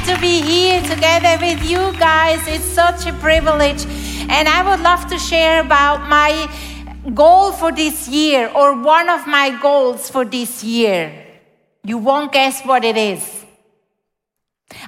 to be here together with you guys. It's such a privilege. And I would love to share about my goal for this year or one of my goals for this year. You won't guess what it is.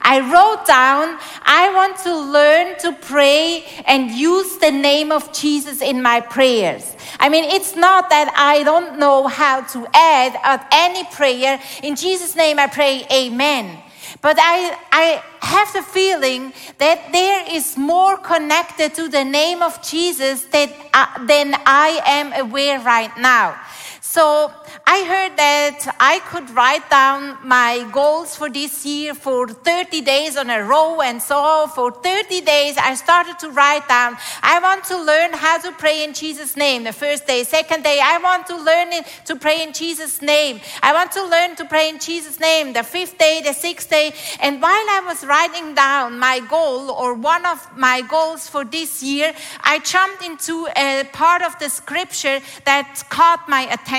I wrote down, I want to learn to pray and use the name of Jesus in my prayers. I mean, it's not that I don't know how to add at any prayer. In Jesus' name I pray, Amen. But I, I have the feeling that there is more connected to the name of Jesus that, uh, than I am aware right now. So I heard that I could write down my goals for this year for 30 days on a row. And so for 30 days, I started to write down, I want to learn how to pray in Jesus' name. The first day, second day, I want to learn to pray in Jesus' name. I want to learn to pray in Jesus' name. The fifth day, the sixth day. And while I was writing down my goal or one of my goals for this year, I jumped into a part of the scripture that caught my attention.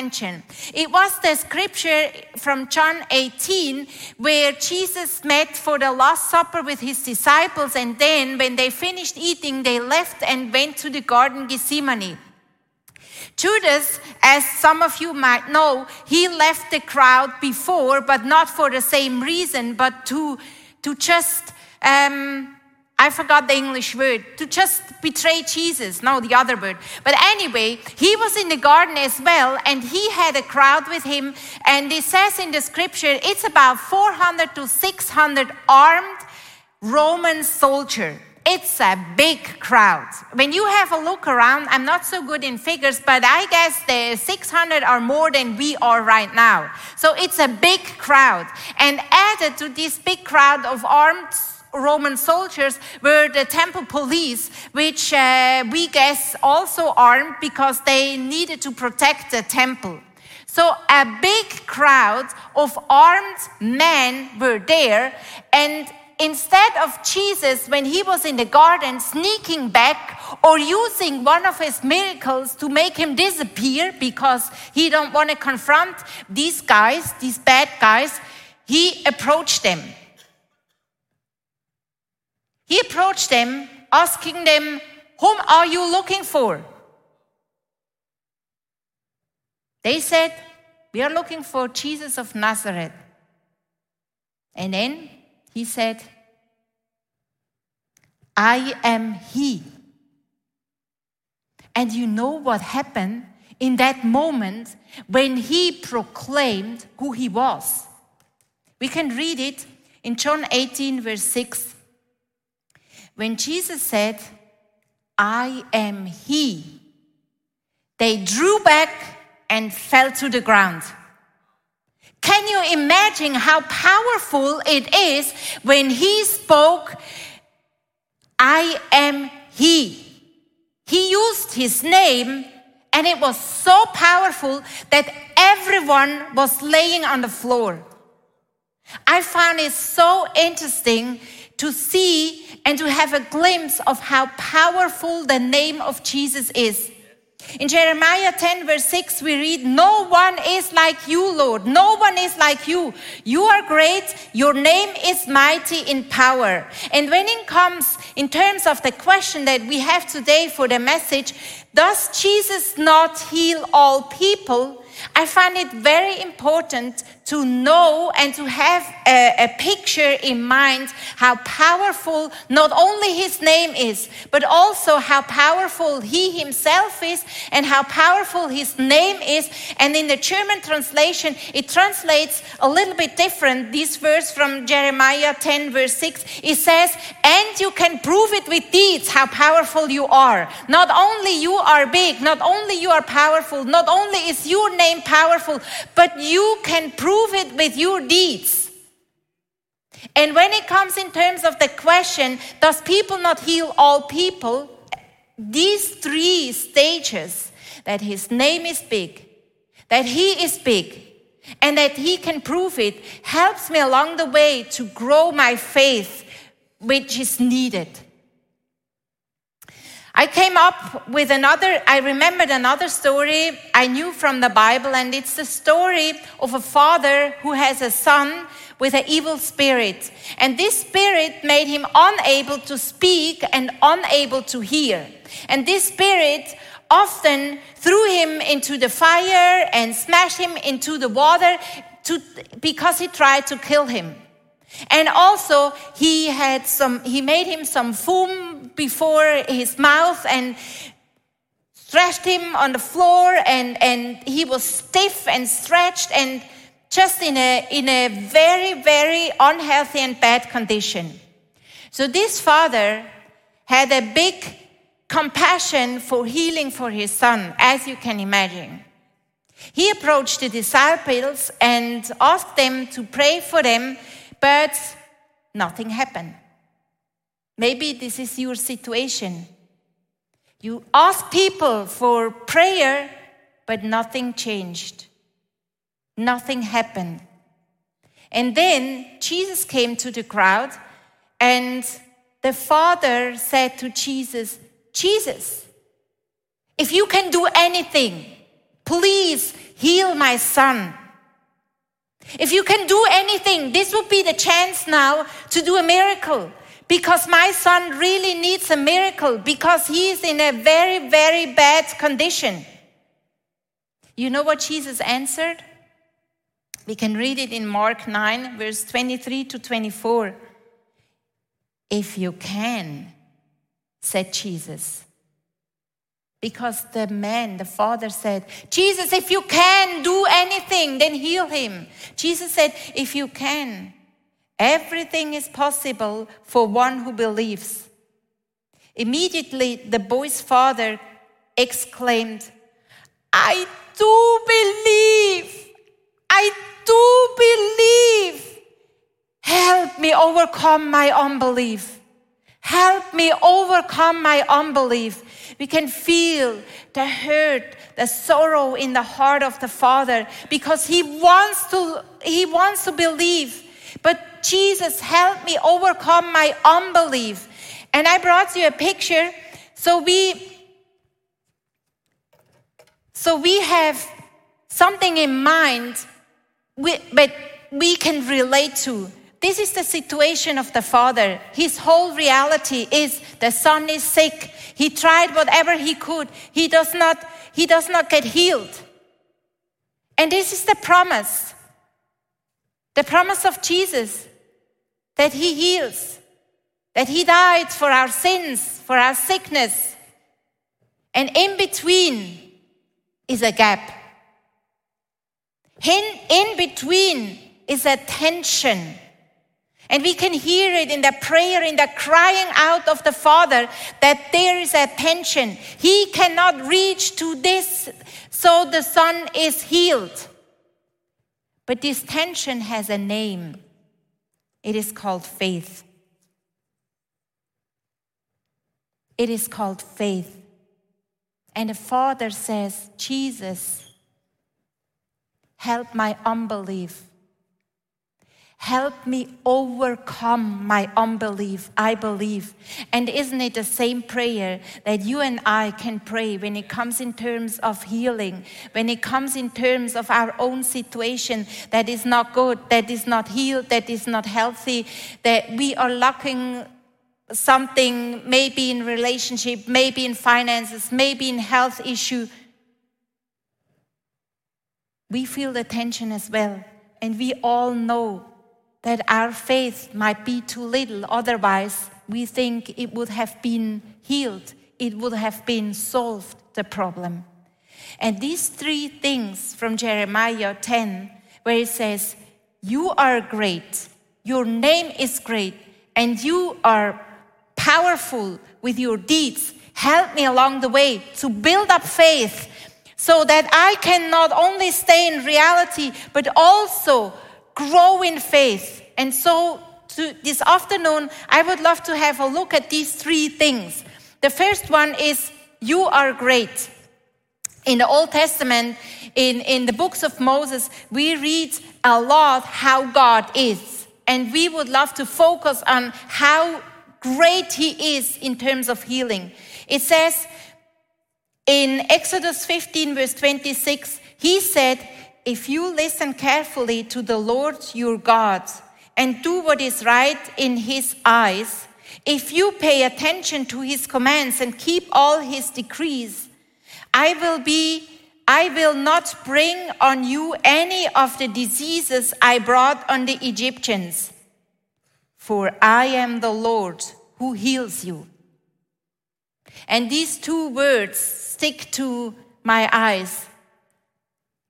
It was the scripture from John 18 where Jesus met for the Last Supper with his disciples, and then when they finished eating, they left and went to the Garden Gethsemane. Judas, as some of you might know, he left the crowd before, but not for the same reason, but to, to just um, I forgot the English word, to just betray Jesus. No, the other bird. But anyway, he was in the garden as well, and he had a crowd with him. And it says in the scripture, it's about 400 to 600 armed Roman soldier. It's a big crowd. When you have a look around, I'm not so good in figures, but I guess the 600 are more than we are right now. So it's a big crowd. And added to this big crowd of armed Roman soldiers were the temple police, which uh, we guess also armed because they needed to protect the temple. So a big crowd of armed men were there, and instead of Jesus, when he was in the garden, sneaking back or using one of his miracles to make him disappear because he don't want to confront these guys, these bad guys, he approached them. He approached them, asking them, Whom are you looking for? They said, We are looking for Jesus of Nazareth. And then he said, I am he. And you know what happened in that moment when he proclaimed who he was. We can read it in John 18, verse 6. When Jesus said, I am He, they drew back and fell to the ground. Can you imagine how powerful it is when He spoke, I am He? He used His name and it was so powerful that everyone was laying on the floor. I found it so interesting to see and to have a glimpse of how powerful the name of Jesus is. In Jeremiah 10, verse 6, we read, No one is like you, Lord. No one is like you. You are great. Your name is mighty in power. And when it comes in terms of the question that we have today for the message, does Jesus not heal all people? I find it very important to know and to have a, a, picture in mind how powerful not only his name is, but also how powerful he himself is and how powerful his name is. And in the German translation, it translates a little bit different. This verse from Jeremiah 10, verse 6, it says, And you can prove it with deeds how powerful you are. Not only you are big, not only you are powerful, not only is your name powerful, but you can prove prove it with your deeds. And when it comes in terms of the question, does people not heal all people? These three stages that his name is big, that he is big, and that he can prove it helps me along the way to grow my faith, which is needed. I came up with another, I remembered another story I knew from the Bible, and it's the story of a father who has a son with an evil spirit. And this spirit made him unable to speak and unable to hear. And this spirit often threw him into the fire and smashed him into the water to, because he tried to kill him. And also he had some, he made him some foam before his mouth and stretched him on the floor and, and he was stiff and stretched and just in a, in a very, very unhealthy and bad condition. So this father had a big compassion for healing for his son, as you can imagine. He approached the disciples and asked them to pray for them, but nothing happened. Maybe this is your situation. You ask people for prayer, but nothing changed. Nothing happened. And then Jesus came to the crowd, and the father said to Jesus, Jesus, if you can do anything, please heal my son. If you can do anything, this would be the chance now to do a miracle because my son really needs a miracle because he is in a very, very bad condition. You know what Jesus answered? We can read it in Mark 9, verse 23 to 24. If you can, said Jesus. Because the man, the father said, Jesus, if you can do anything, then heal him. Jesus said, If you can, everything is possible for one who believes. Immediately, the boy's father exclaimed, I do believe. I do believe. Help me overcome my unbelief. Help me overcome my unbelief. We can feel the hurt, the sorrow in the heart of the Father because he wants to he wants to believe. But Jesus, helped me overcome my unbelief. And I brought you a picture so we so we have something in mind but we can relate to this is the situation of the father. His whole reality is the son is sick. He tried whatever he could. He does not, he does not get healed. And this is the promise. The promise of Jesus that he heals, that he died for our sins, for our sickness. And in between is a gap. In, in between is a tension and we can hear it in the prayer, in the crying out of the Father that there is a tension. He cannot reach to this, so the Son is healed. But this tension has a name. It is called faith. It is called faith. And the Father says, Jesus, help my unbelief. Help me overcome my unbelief. I believe. And isn't it the same prayer that you and I can pray when it comes in terms of healing, when it comes in terms of our own situation that is not good, that is not healed, that is not healthy, that we are lacking something, maybe in relationship, maybe in finances, maybe in health issue. We feel the tension as well. And we all know that our faith might be too little. Otherwise, we think it would have been healed, it would have been solved, the problem. And these three things from Jeremiah 10, where it says, You are great, your name is great, and you are powerful with your deeds. Help me along the way to build up faith so that I can not only stay in reality, but also grow in faith. And so to this afternoon, I would love to have a look at these three things. The first one is you are great. In the Old Testament, in, in the books of Moses, we read a lot how God is. And we would love to focus on how great He is in terms of healing. It says in Exodus 15, verse 26, He said, if you listen carefully to the Lord your God, and do what is right in his eyes, if you pay attention to his commands and keep all his decrees, I will be I will not bring on you any of the diseases I brought on the Egyptians, for I am the Lord who heals you. And these two words stick to my eyes.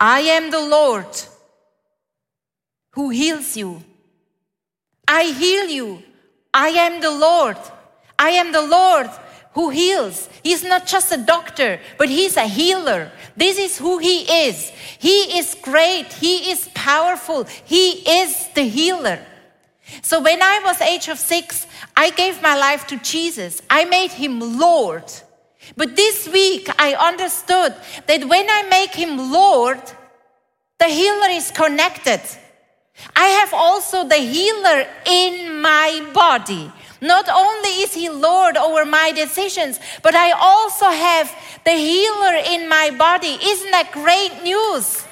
I am the Lord who heals you. I heal you. I am the Lord. I am the Lord who heals. He's not just a doctor, but he's a healer. This is who he is. He is great. He is powerful. He is the healer. So when I was age of six, I gave my life to Jesus. I made him Lord. But this week I understood that when I make him Lord, the healer is connected. I have also the healer in my body. Not only is He Lord over my decisions, but I also have the healer in my body. Isn't that great news?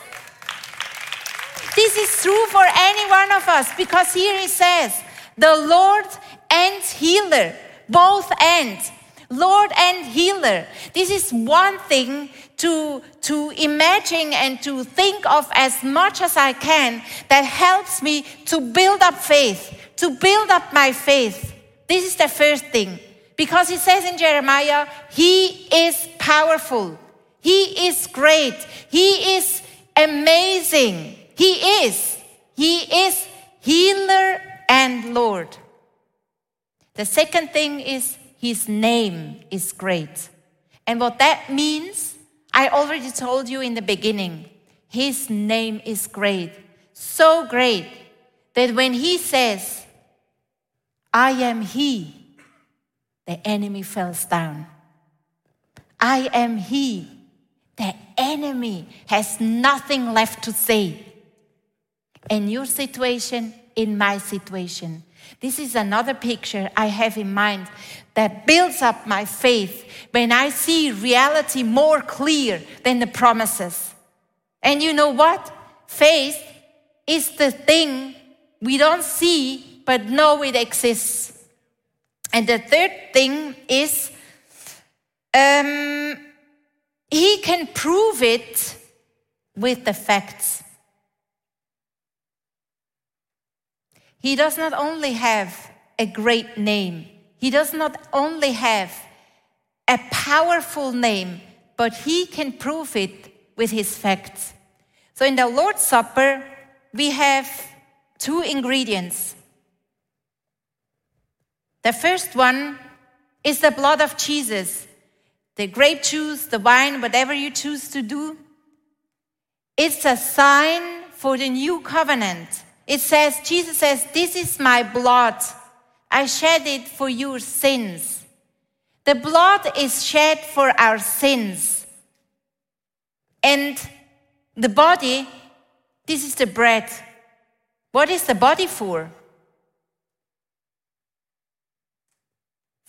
This is true for any one of us because here He says, the Lord and healer, both ends. Lord and healer. This is one thing to, to imagine and to think of as much as I can that helps me to build up faith, to build up my faith. This is the first thing. Because he says in Jeremiah, He is powerful. He is great. He is amazing. He is. He is healer and Lord. The second thing is His name is great. And what that means, I already told you in the beginning. His name is great. So great that when He says, I am He, the enemy falls down. I am He, the enemy has nothing left to say. In your situation, in my situation. This is another picture I have in mind that builds up my faith when I see reality more clear than the promises. And you know what? Faith is the thing we don't see but know it exists. And the third thing is um, he can prove it with the facts. He does not only have a great name, he does not only have a powerful name, but he can prove it with his facts. So in the Lord's Supper, we have two ingredients the first one is the blood of Jesus, the grape juice, the wine, whatever you choose to do. It's a sign for the new covenant. It says, Jesus says, This is my blood. I shed it for your sins. The blood is shed for our sins. And the body, this is the bread. What is the body for?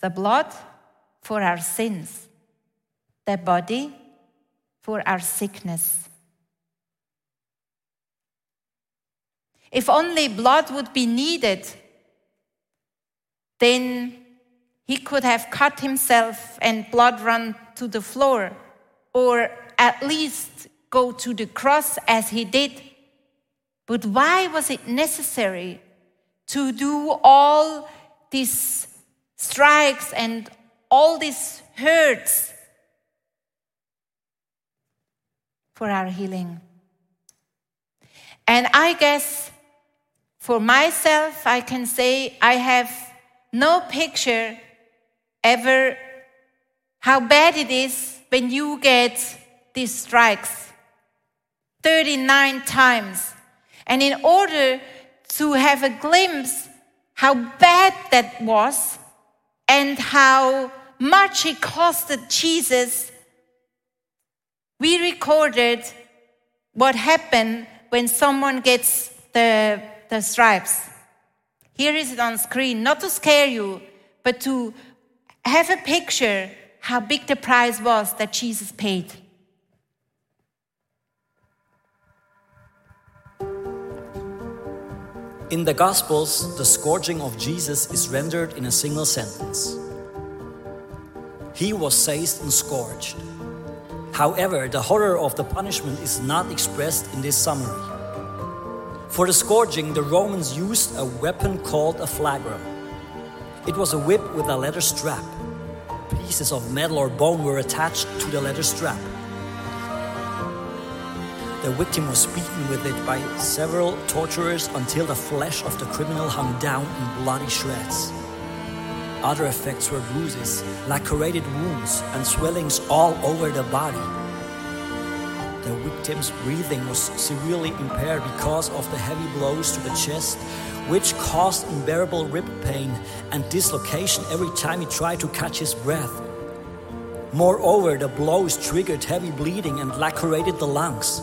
the blood for our sins, the body for our sickness. If only blood would be needed, then he could have cut himself and blood run to the floor, or at least go to the cross as he did. But why was it necessary to do all this strikes and all these hurts for our healing. And I guess for myself, I can say I have no picture ever how bad it is when you get these strikes 39 times. And in order to have a glimpse how bad that was, and how much it costed Jesus, we recorded what happened when someone gets the, the stripes. Here is it on screen, not to scare you, but to have a picture how big the price was that Jesus paid. In the Gospels, the scourging of Jesus is rendered in a single sentence He was seized and scourged. However, the horror of the punishment is not expressed in this summary. For the scourging, the Romans used a weapon called a flagrum. It was a whip with a leather strap. Pieces of metal or bone were attached to the leather strap. The victim was beaten with it by several torturers until the flesh of the criminal hung down in bloody shreds. Other effects were bruises, lacerated wounds, and swellings all over the body. Victim's breathing was severely impaired because of the heavy blows to the chest, which caused unbearable rib pain and dislocation every time he tried to catch his breath. Moreover, the blows triggered heavy bleeding and lacerated the lungs.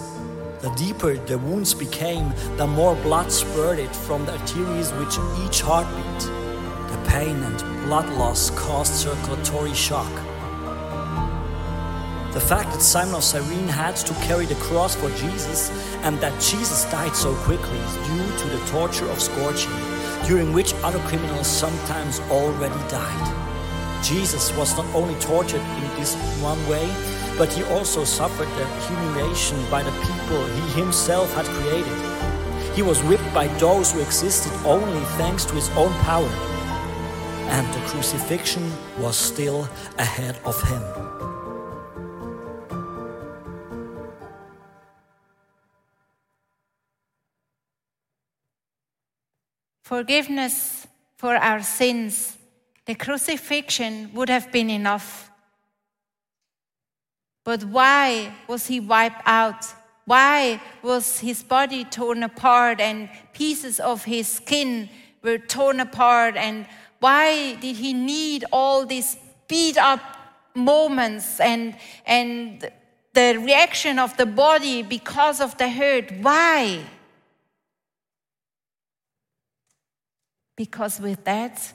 The deeper the wounds became, the more blood spurted from the arteries with each heartbeat. The pain and blood loss caused circulatory shock. The fact that Simon of Cyrene had to carry the cross for Jesus and that Jesus died so quickly is due to the torture of scourging, during which other criminals sometimes already died. Jesus was not only tortured in this one way, but he also suffered the humiliation by the people he himself had created. He was whipped by those who existed only thanks to his own power. And the crucifixion was still ahead of him. Forgiveness for our sins, the crucifixion would have been enough. But why was he wiped out? Why was his body torn apart and pieces of his skin were torn apart? And why did he need all these beat up moments and, and the reaction of the body because of the hurt? Why? Because with that,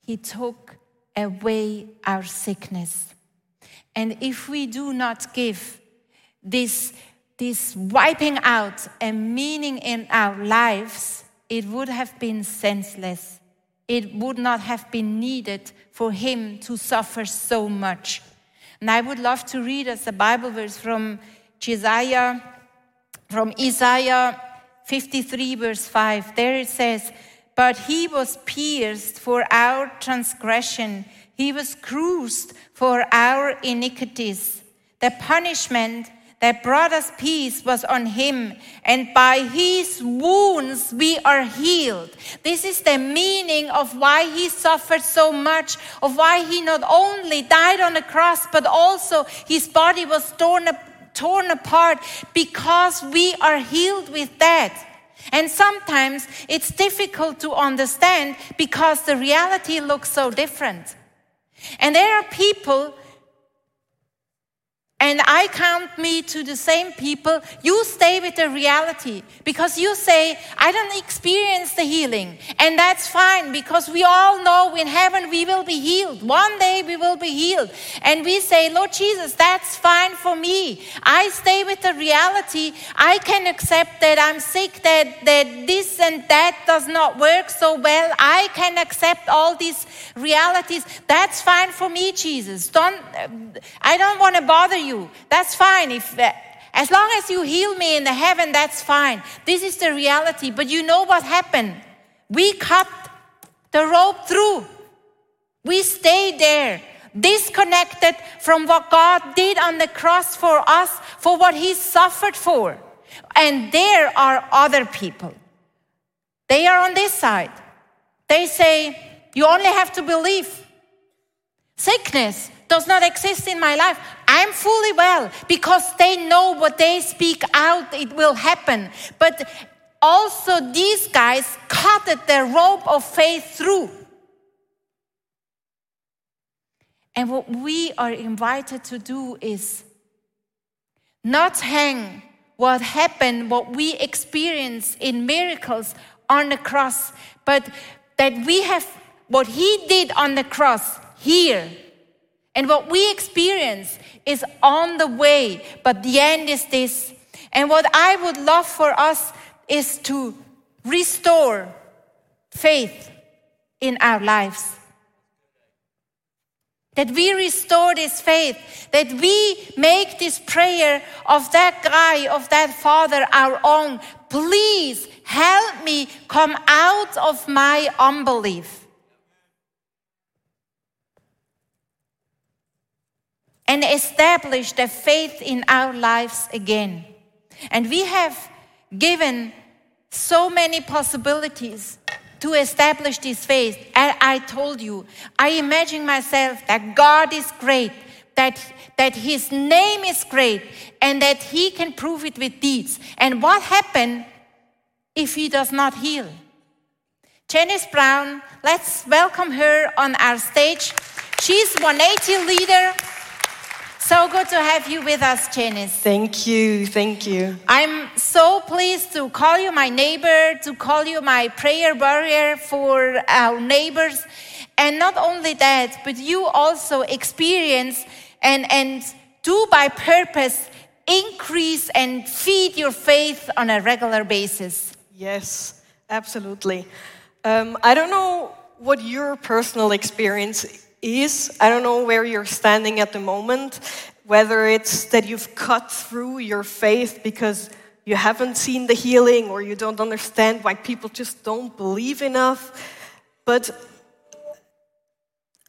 he took away our sickness. And if we do not give this, this wiping out a meaning in our lives, it would have been senseless. It would not have been needed for him to suffer so much. And I would love to read us a Bible verse from Isaiah, from Isaiah 53, verse 5. There it says, But he was pierced for our transgression he was bruised for our iniquities. The punishment that brought us peace was on him, and by his wounds we are healed. This is the meaning of why he suffered so much, of why he not only died on the cross, but also his body was torn, torn apart because we are healed with that. And sometimes it's difficult to understand because the reality looks so different. And there are people, and I count me to the same people, you stay with the reality because you say, I don't experience the healing. And that's fine because we all know in heaven we will be healed. One day we will be healed. And we say, Lord Jesus, that's fine for me. I stay with the reality. I can accept that I'm sick, that, that this and that does not work so well. I can accept all these realities. That's fine for me, Jesus. Don't, I don't want to bother you. That's fine. If, as long as you heal me in the heaven, that's fine. This is the reality. But you know what happened? We cut the rope through. We stayed there, disconnected from what God did on the cross for us, for what He suffered for. And there are other people. They are on this side. They say, You only have to believe. Sickness does not exist in my life. I'm fully well because they know what they speak out, it will happen. But also, these guys cut the rope of faith through. And what we are invited to do is not hang what happened, what we experience in miracles on the cross, but that we have what He did on the cross here. And what we experience is on the way, but the end is this. And what I would love for us is to restore faith in our lives. That we restore this faith, that we make this prayer of that guy, of that father our own. Please help me come out of my unbelief. And establish the faith in our lives again. And we have given so many possibilities to establish this faith. And I told you, I imagine myself that God is great, that, that His name is great, and that He can prove it with deeds. And what happened if He does not heal? Janice Brown, let's welcome her on our stage. She's 180 leader so good to have you with us, Janice. Thank you, thank you. I'm so pleased to call you my neighbor, to call you my prayer warrior for our neighbors. And not only that, but you also experience and, and do by purpose increase and feed your faith on a regular basis. Yes, absolutely. Um, I don't know what your personal experience is. I don't know where you're standing at the moment, whether it's that you've cut through your faith because you haven't seen the healing or you don't understand why people just don't believe enough. But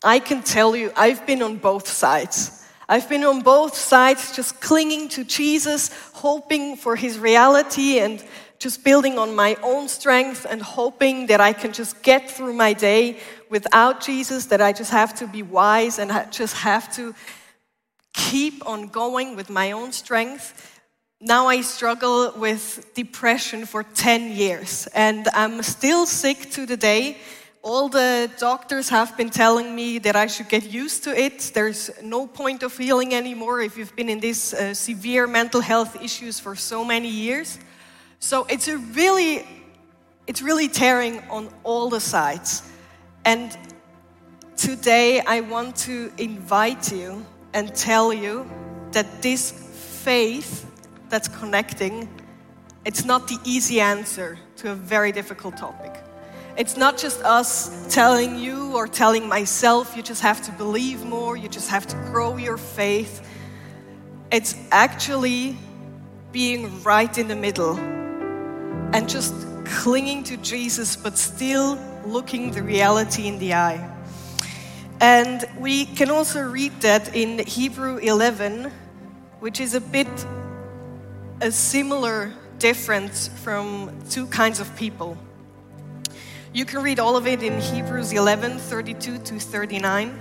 I can tell you, I've been on both sides. I've been on both sides, just clinging to Jesus, hoping for his reality and just building on my own strength and hoping that I can just get through my day without Jesus, that I just have to be wise and I just have to keep on going with my own strength. Now I struggle with depression for 10 years and I'm still sick to the day. All the doctors have been telling me that I should get used to it. There's no point of healing anymore if you've been in these uh, severe mental health issues for so many years. So it's a really, it's really tearing on all the sides. And today I want to invite you and tell you that this faith that's connecting, it's not the easy answer to a very difficult topic. It's not just us telling you or telling myself, you just have to believe more, you just have to grow your faith. It's actually being right in the middle and just clinging to Jesus, but still looking the reality in the eye. And we can also read that in Hebrew 11, which is a bit a similar difference from two kinds of people. You can read all of it in Hebrews 11 32 to 39.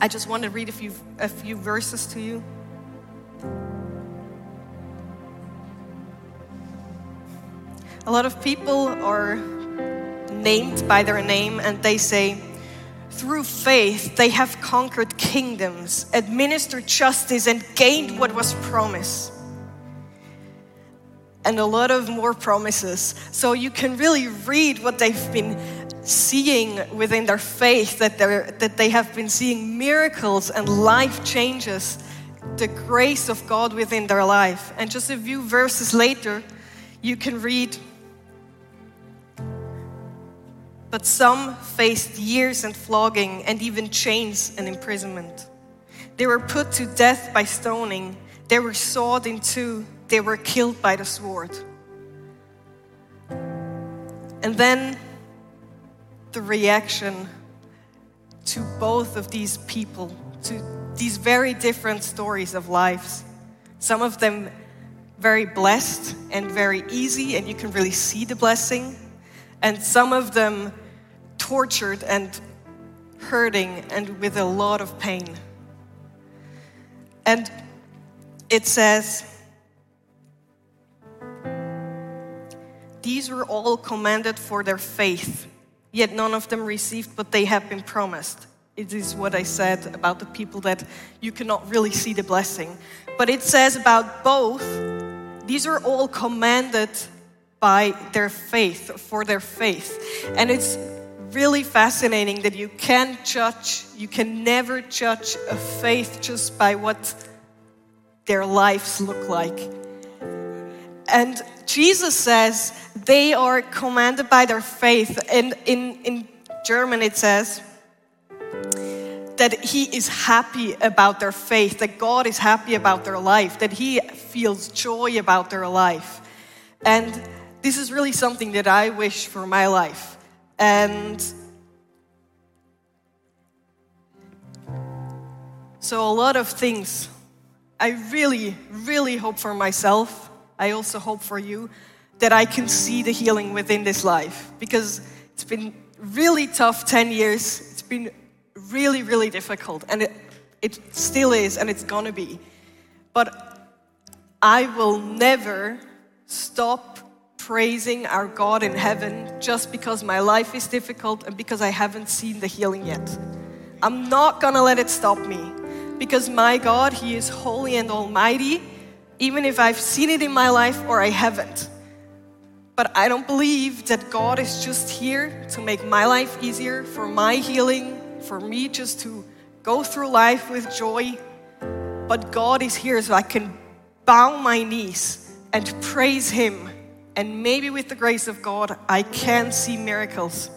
I just want to read a few, a few verses to you. A lot of people are named by their name and they say, through faith, they have conquered kingdoms, administered justice, and gained what was promised. And a lot of more promises. So you can really read what they've been seeing within their faith, that, that they have been seeing miracles and life changes, the grace of God within their life. And just a few verses later, you can read but some faced years and flogging and even chains and imprisonment. They were put to death by stoning, they were sawed in two, they were killed by the sword. And then the reaction to both of these people, to these very different stories of lives. Some of them very blessed and very easy, and you can really see the blessing. And some of them tortured and hurting and with a lot of pain. And it says, These were all commended for their faith, yet none of them received what they had been promised. It is what I said about the people that you cannot really see the blessing. But it says about both, these are all commanded by their faith, for their faith. And it's really fascinating that you can't judge, you can never judge a faith just by what their lives look like. And Jesus says they are commanded by their faith. And in, in German it says that he is happy about their faith, that God is happy about their life, that he feels joy about their life. And this is really something that I wish for my life. And so, a lot of things I really, really hope for myself. I also hope for you that I can see the healing within this life because it's been really tough 10 years. It's been really, really difficult, and it, it still is, and it's gonna be. But I will never stop praising our God in heaven just because my life is difficult and because I haven't seen the healing yet. I'm not gonna let it stop me because my God, He is holy and almighty, even if I've seen it in my life or I haven't. But I don't believe that God is just here to make my life easier, for my healing, for me just to go through life with joy. But God is here so I can bow my knees and praise Him and maybe with the grace of God, I can see miracles,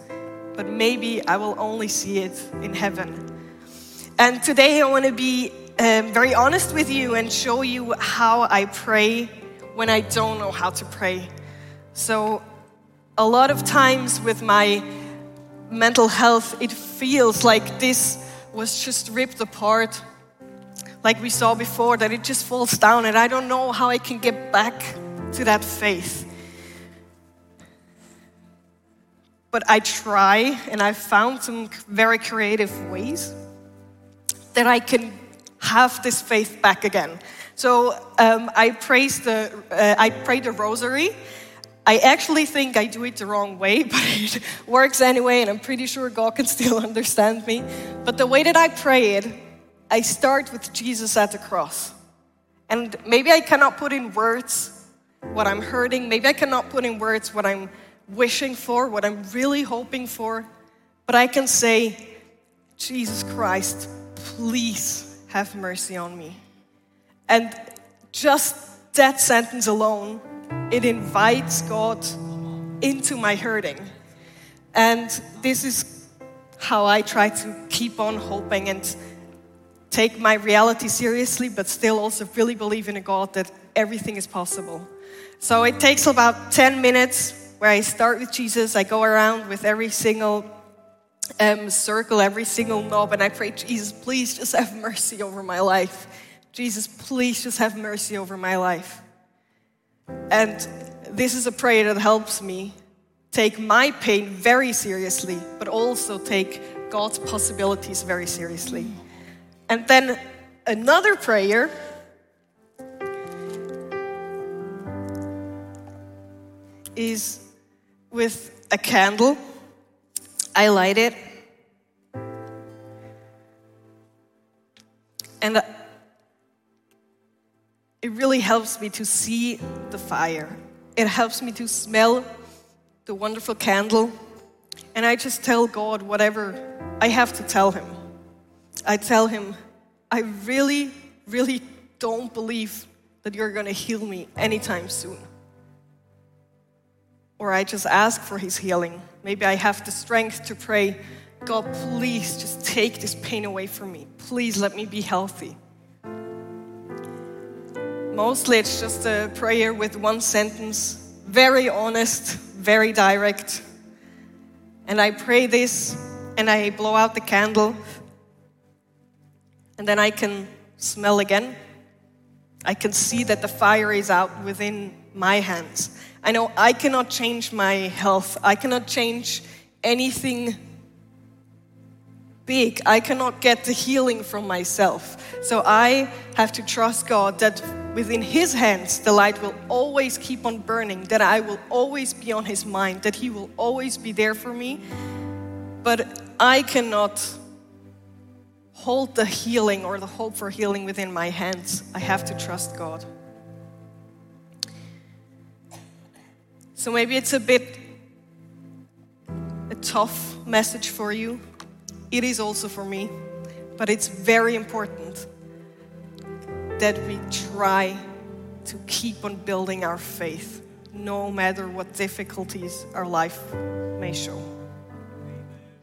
but maybe I will only see it in heaven. And today I want to be um, very honest with you and show you how I pray when I don't know how to pray. So, a lot of times with my mental health, it feels like this was just ripped apart, like we saw before, that it just falls down, and I don't know how I can get back to that faith. But I try and I found some very creative ways that I can have this faith back again. So um, I praise the uh, I pray the rosary. I actually think I do it the wrong way, but it works anyway, and I'm pretty sure God can still understand me. But the way that I pray it, I start with Jesus at the cross. And maybe I cannot put in words what I'm hurting. Maybe I cannot put in words what I'm wishing for, what I'm really hoping for, but I can say, Jesus Christ, please have mercy on me. And just that sentence alone, it invites God into my hurting. And this is how I try to keep on hoping and take my reality seriously, but still also really believe in a God that everything is possible. So it takes about 10 minutes where I start with Jesus. I go around with every single um, circle, every single knob, and I pray, Jesus, please just have mercy over my life. Jesus, please just have mercy over my life. And this is a prayer that helps me take my pain very seriously, but also take God's possibilities very seriously. And then another prayer is with a candle. I light it. And uh, it really helps me to see the fire. It helps me to smell the wonderful candle. And I just tell God whatever I have to tell Him. I tell Him, I really, really don't believe that you're going to heal me anytime soon or I just ask for his healing. Maybe I have the strength to pray, God, please just take this pain away from me. Please let me be healthy. Mostly it's just a prayer with one sentence, very honest, very direct. And I pray this and I blow out the candle. And then I can smell again. I can see that the fire is out within my hands. I know I cannot change my health. I cannot change anything big. I cannot get the healing from myself. So I have to trust God that within His hands the light will always keep on burning, that I will always be on His mind, that He will always be there for me. But I cannot hold the healing or the hope for healing within my hands. I have to trust God. So maybe it's a bit a tough message for you. It is also for me, but it's very important that we try to keep on building our faith no matter what difficulties our life may show.